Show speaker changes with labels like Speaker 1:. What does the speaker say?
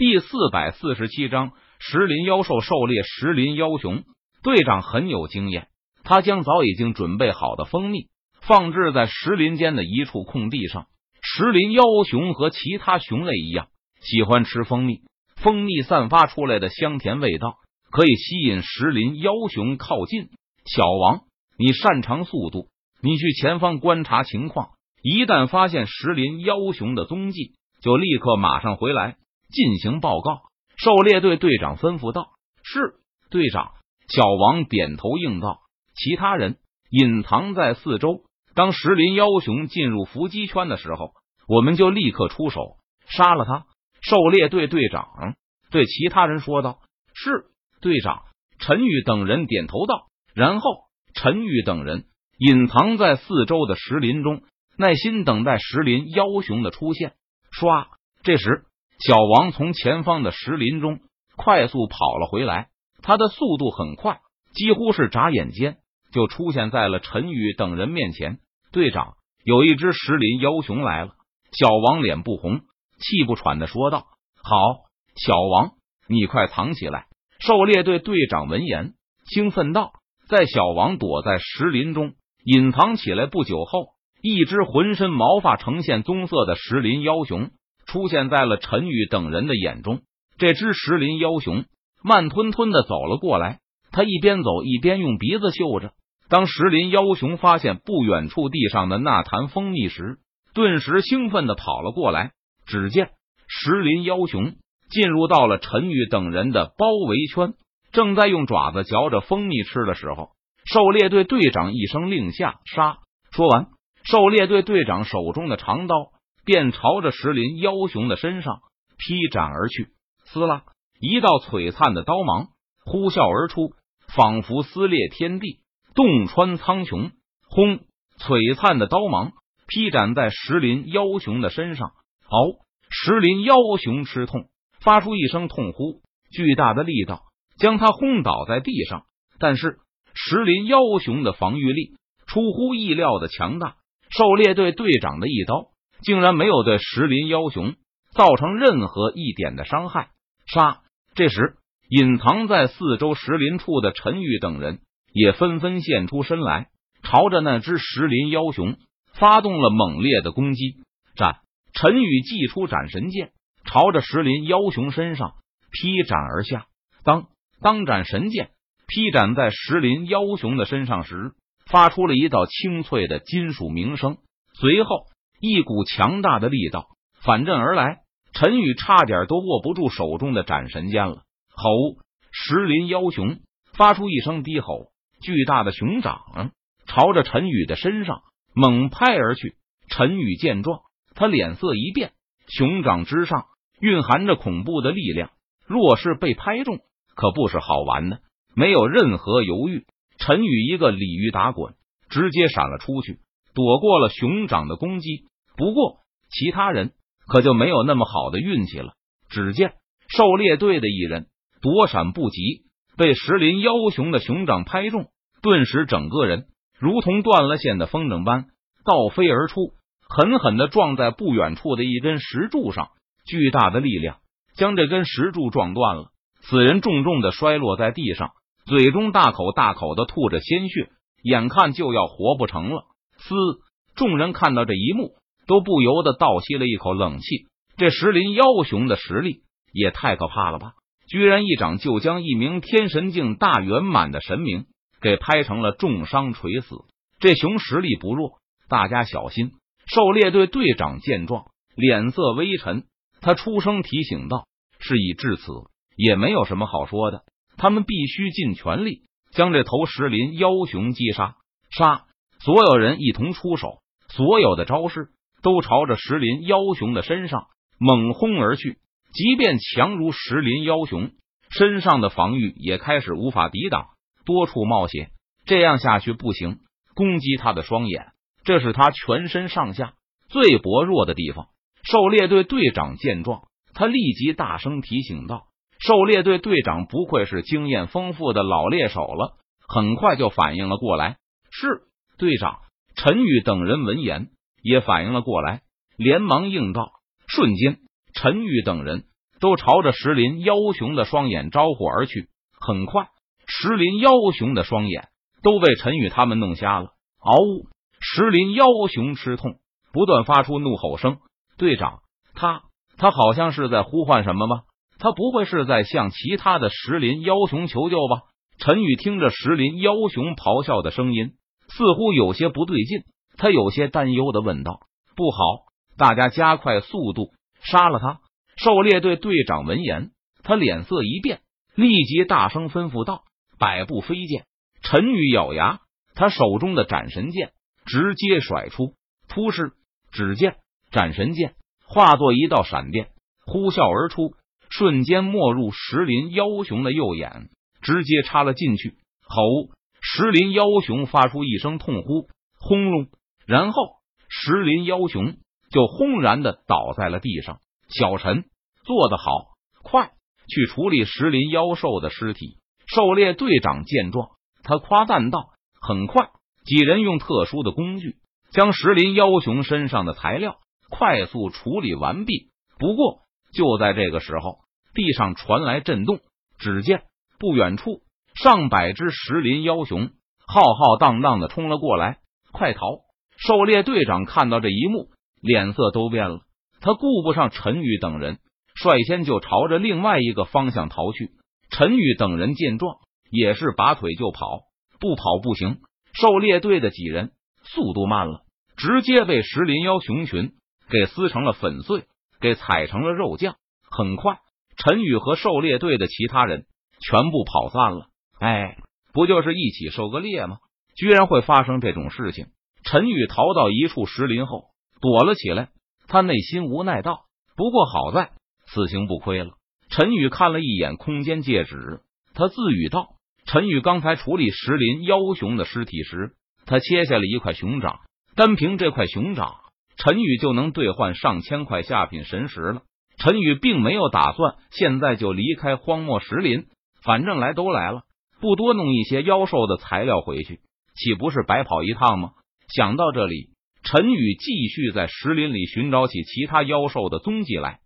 Speaker 1: 第四百四十七章石林妖兽狩猎。石林妖熊队长很有经验，他将早已经准备好的蜂蜜放置在石林间的一处空地上。石林妖熊和其他熊类一样，喜欢吃蜂蜜。蜂蜜散发出来的香甜味道，可以吸引石林妖熊靠近。小王，你擅长速度，你去前方观察情况，一旦发现石林妖熊的踪迹，就立刻马上回来。进行报告，狩猎队队长吩咐道：“
Speaker 2: 是队长。”
Speaker 1: 小王点头应道：“其他人隐藏在四周，当石林妖熊进入伏击圈的时候，我们就立刻出手杀了他。”狩猎队队长对其他人说道：“
Speaker 2: 是队长。”陈宇等人点头道。然后，陈宇等人隐藏在四周的石林中，耐心等待石林妖熊的出现。唰，这时。小王从前方的石林中快速跑了回来，他的速度很快，几乎是眨眼间就出现在了陈宇等人面前。队长，有一只石林妖熊来了。小王脸不红，气不喘的说道：“
Speaker 1: 好，小王，你快藏起来。”狩猎队队长闻言兴奋道：“在小王躲在石林中隐藏起来不久后，一只浑身毛发呈现棕色的石林妖熊。”出现在了陈宇等人的眼中。这只石林妖熊慢吞吞的走了过来，他一边走一边用鼻子嗅着。当石林妖熊发现不远处地上的那坛蜂蜜时，顿时兴奋的跑了过来。只见石林妖熊进入到了陈宇等人的包围圈，正在用爪子嚼着蜂蜜吃的时候，狩猎队队长一声令下，杀！说完，狩猎队队长手中的长刀。便朝着石林妖熊的身上劈斩而去，撕拉一道璀璨的刀芒呼啸而出，仿佛撕裂天地，洞穿苍穹。轰！璀璨的刀芒劈斩在石林妖熊的身上，嗷！石林妖熊吃痛，发出一声痛呼，巨大的力道将他轰倒在地上。但是石林妖熊的防御力出乎意料的强大，狩猎队队长的一刀。竟然没有对石林妖熊造成任何一点的伤害。杀！这时，隐藏在四周石林处的陈宇等人也纷纷现出身来，朝着那只石林妖熊发动了猛烈的攻击。斩！陈宇祭出斩神剑，朝着石林妖熊身上劈斩而下。当当斩神剑劈斩在石林妖熊的身上时，发出了一道清脆的金属鸣声，随后。一股强大的力道反震而来，陈宇差点都握不住手中的斩神剑了。吼！石林妖熊发出一声低吼，巨大的熊掌朝着陈宇的身上猛拍而去。陈宇见状，他脸色一变，熊掌之上蕴含着恐怖的力量，若是被拍中，可不是好玩的。没有任何犹豫，陈宇一个鲤鱼打滚，直接闪了出去，躲过了熊掌的攻击。不过，其他人可就没有那么好的运气了。只见狩猎队的一人躲闪不及，被石林妖熊的熊掌拍中，顿时整个人如同断了线的风筝般倒飞而出，狠狠的撞在不远处的一根石柱上。巨大的力量将这根石柱撞断了，此人重重的摔落在地上，嘴中大口大口的吐着鲜血，眼看就要活不成了。嘶！众人看到这一幕。都不由得倒吸了一口冷气。这石林妖熊的实力也太可怕了吧！居然一掌就将一名天神境大圆满的神明给拍成了重伤垂死。这熊实力不弱，大家小心！狩猎队队长见状，脸色微沉，他出声提醒道：“事已至此，也没有什么好说的，他们必须尽全力将这头石林妖熊击杀。”杀！所有人一同出手，所有的招式。都朝着石林妖熊的身上猛轰而去，即便强如石林妖熊，身上的防御也开始无法抵挡，多处冒血。这样下去不行，攻击他的双眼，这是他全身上下最薄弱的地方。狩猎队队长见状，他立即大声提醒道：“狩猎队队长不愧是经验丰富的老猎手了，很快就反应了过来。”
Speaker 2: 是队长。
Speaker 1: 陈宇等人闻言。也反应了过来，连忙应道。瞬间，陈宇等人
Speaker 2: 都朝着石林妖雄的双眼招呼而去。很快，石林妖雄的双眼都被陈宇他们弄瞎了。嗷呜！石林妖雄吃痛，不断发出怒吼声。队长，他他好像是在呼唤什么吗？他不会是在向其他的石林妖雄求救吧？陈宇听着石林妖雄咆哮的声音，似乎有些不对劲，他有些担忧的问道：“不好，大家加快速度，杀了他！”狩猎队队长闻言，他脸色一变，立即大声吩咐道：“百步飞剑！”陈宇咬牙，他手中的斩神剑直接甩出，扑哧，只见斩神剑化作一道闪电，呼啸而出，瞬间没入石林妖雄的右眼，直接插了进去。吼！石林妖雄发出一声痛呼，轰隆，然后石林妖雄就轰然的倒在了地上。小陈做得好，快去处理石林妖兽的尸体。狩猎队长见状，他夸赞道：“很快，几人用特殊的工具将石林妖雄身上的材料快速处理完毕。”不过，就在这个时候，地上传来震动，只见不远处上百只石林妖雄浩浩荡荡的冲了过来，快逃！狩猎队长看到这一幕，脸色都变了。他顾不上陈宇等人，率先就朝着另外一个方向逃去。陈宇等人见状，也是拔腿就跑，不跑不行。狩猎队的几人速度慢了，直接被石林妖熊群给撕成了粉碎，给踩成了肉酱。很快，陈宇和狩猎队的其他人全部跑散了。哎，不就是一起狩个猎吗？居然会发生这种事情！陈宇逃到一处石林后，躲了起来。他内心无奈道：“不过好在此行不亏了。”陈宇看了一眼空间戒指，他自语道：“陈宇刚才处理石林妖熊的尸体时，他切下了一块熊掌，单凭这块熊掌，陈宇就能兑换上千块下品神石了。”陈宇并没有打算现在就离开荒漠石林，反正来都来了，不多弄一些妖兽的材料回去，岂不是白跑一趟吗？想到这里。陈宇继续在石林里寻找起其他妖兽的踪迹来。